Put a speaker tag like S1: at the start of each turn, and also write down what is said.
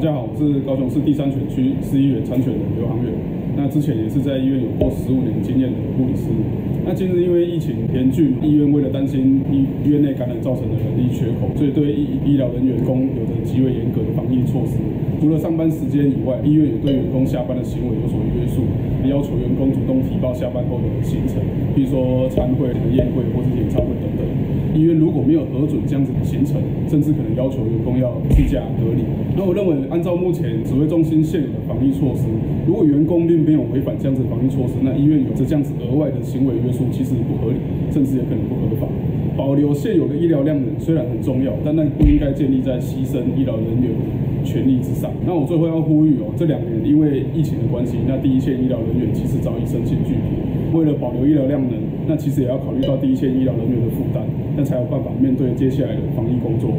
S1: 大家好，我是高雄市第三选区市议员参选人刘航远。那之前也是在医院有过十五年经验的护理师。那近日因为疫情严峻，医院为了担心医医院内感染造成的人力缺口，所以对医医疗人员工有着极为严格的防疫措施。除了上班时间以外，医院也对员工下班的行为有所约束，要求员工主动提报下班后的行程，比如说餐会、宴会或是演唱医院如果没有核准这样子的行程，甚至可能要求员工要居家隔离。那我认为，按照目前指挥中心现有的防疫措施，如果员工并没有违反这样子的防疫措施，那医院有着这样子额外的行为约束，其实不合理，甚至也可能不合法。保留现有的医疗量能虽然很重要，但那不应该建立在牺牲医疗人员权利之上。那我最后要呼吁哦，这两年因为疫情的关系，那第一线医疗人员其实早已身心俱疲。为了保留医疗量能，那其实也要考虑到第一线医疗人员的负担，那才有办法面对接下来的防疫工作。